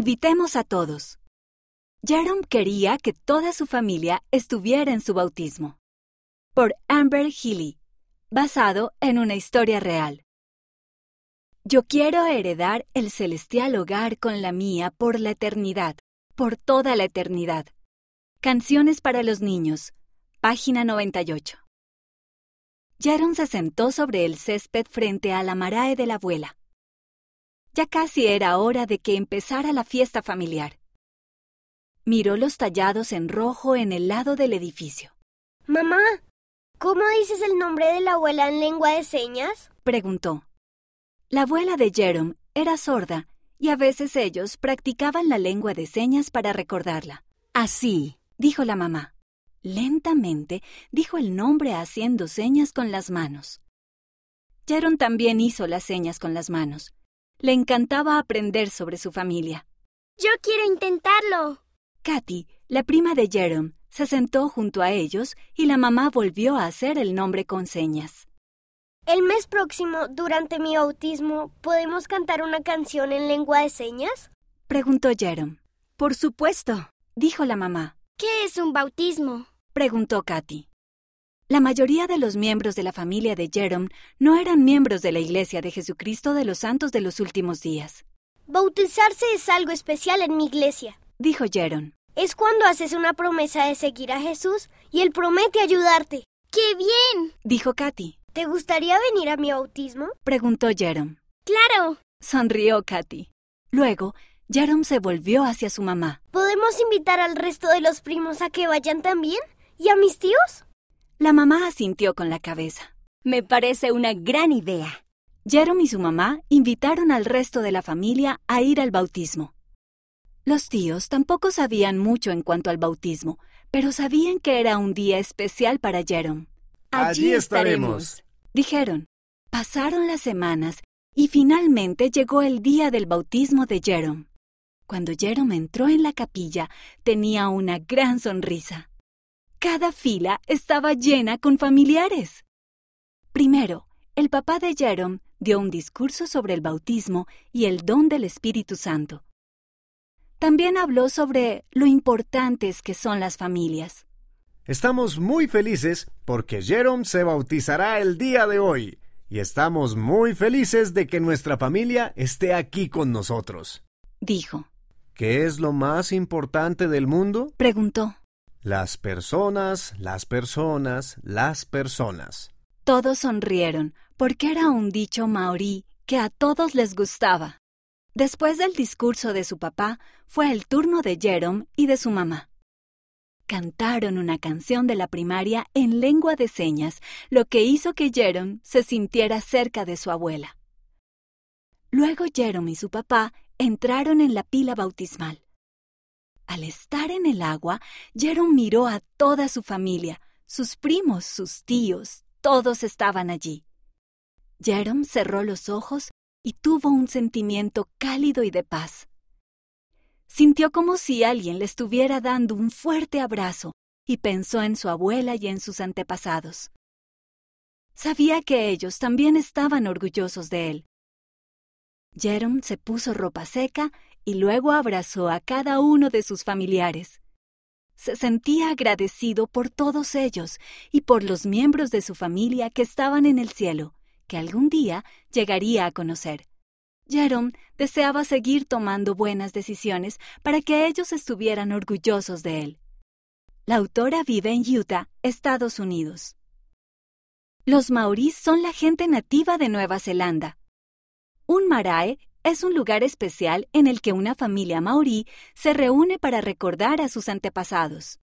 Invitemos a todos. Jerome quería que toda su familia estuviera en su bautismo. Por Amber Healy, basado en una historia real. Yo quiero heredar el celestial hogar con la mía por la eternidad, por toda la eternidad. Canciones para los niños, página 98. Jaron se sentó sobre el césped frente a la marae de la abuela. Ya casi era hora de que empezara la fiesta familiar. Miró los tallados en rojo en el lado del edificio. Mamá, ¿cómo dices el nombre de la abuela en lengua de señas? Preguntó. La abuela de Jerome era sorda y a veces ellos practicaban la lengua de señas para recordarla. Así, dijo la mamá. Lentamente dijo el nombre haciendo señas con las manos. Jerome también hizo las señas con las manos. Le encantaba aprender sobre su familia. Yo quiero intentarlo. Katy, la prima de Jerome, se sentó junto a ellos y la mamá volvió a hacer el nombre con señas. El mes próximo, durante mi bautismo, ¿podemos cantar una canción en lengua de señas? Preguntó Jerome. Por supuesto, dijo la mamá. ¿Qué es un bautismo? Preguntó Katy. La mayoría de los miembros de la familia de Jerome no eran miembros de la Iglesia de Jesucristo de los Santos de los Últimos Días. Bautizarse es algo especial en mi iglesia, dijo Jerome. Es cuando haces una promesa de seguir a Jesús y Él promete ayudarte. ¡Qué bien! dijo Katy. ¿Te gustaría venir a mi bautismo? preguntó Jerome. ¡Claro! sonrió Katy. Luego, Jerome se volvió hacia su mamá. ¿Podemos invitar al resto de los primos a que vayan también? ¿Y a mis tíos? La mamá asintió con la cabeza. Me parece una gran idea. Jerome y su mamá invitaron al resto de la familia a ir al bautismo. Los tíos tampoco sabían mucho en cuanto al bautismo, pero sabían que era un día especial para Jerome. Allí estaremos, dijeron. Pasaron las semanas y finalmente llegó el día del bautismo de Jerome. Cuando Jerome entró en la capilla, tenía una gran sonrisa. Cada fila estaba llena con familiares. Primero, el papá de Jerome dio un discurso sobre el bautismo y el don del Espíritu Santo. También habló sobre lo importantes que son las familias. Estamos muy felices porque Jerome se bautizará el día de hoy y estamos muy felices de que nuestra familia esté aquí con nosotros. Dijo. ¿Qué es lo más importante del mundo? Preguntó. Las personas, las personas, las personas. Todos sonrieron, porque era un dicho maorí que a todos les gustaba. Después del discurso de su papá, fue el turno de Jerome y de su mamá. Cantaron una canción de la primaria en lengua de señas, lo que hizo que Jerome se sintiera cerca de su abuela. Luego Jerome y su papá entraron en la pila bautismal. Al estar en el agua, Jerome miró a toda su familia, sus primos, sus tíos, todos estaban allí. Jerome cerró los ojos y tuvo un sentimiento cálido y de paz. Sintió como si alguien le estuviera dando un fuerte abrazo y pensó en su abuela y en sus antepasados. Sabía que ellos también estaban orgullosos de él. Jerome se puso ropa seca y luego abrazó a cada uno de sus familiares. Se sentía agradecido por todos ellos y por los miembros de su familia que estaban en el cielo, que algún día llegaría a conocer. Jerome deseaba seguir tomando buenas decisiones para que ellos estuvieran orgullosos de él. La autora vive en Utah, Estados Unidos. Los maoríes son la gente nativa de Nueva Zelanda. Un marae es un lugar especial en el que una familia maorí se reúne para recordar a sus antepasados.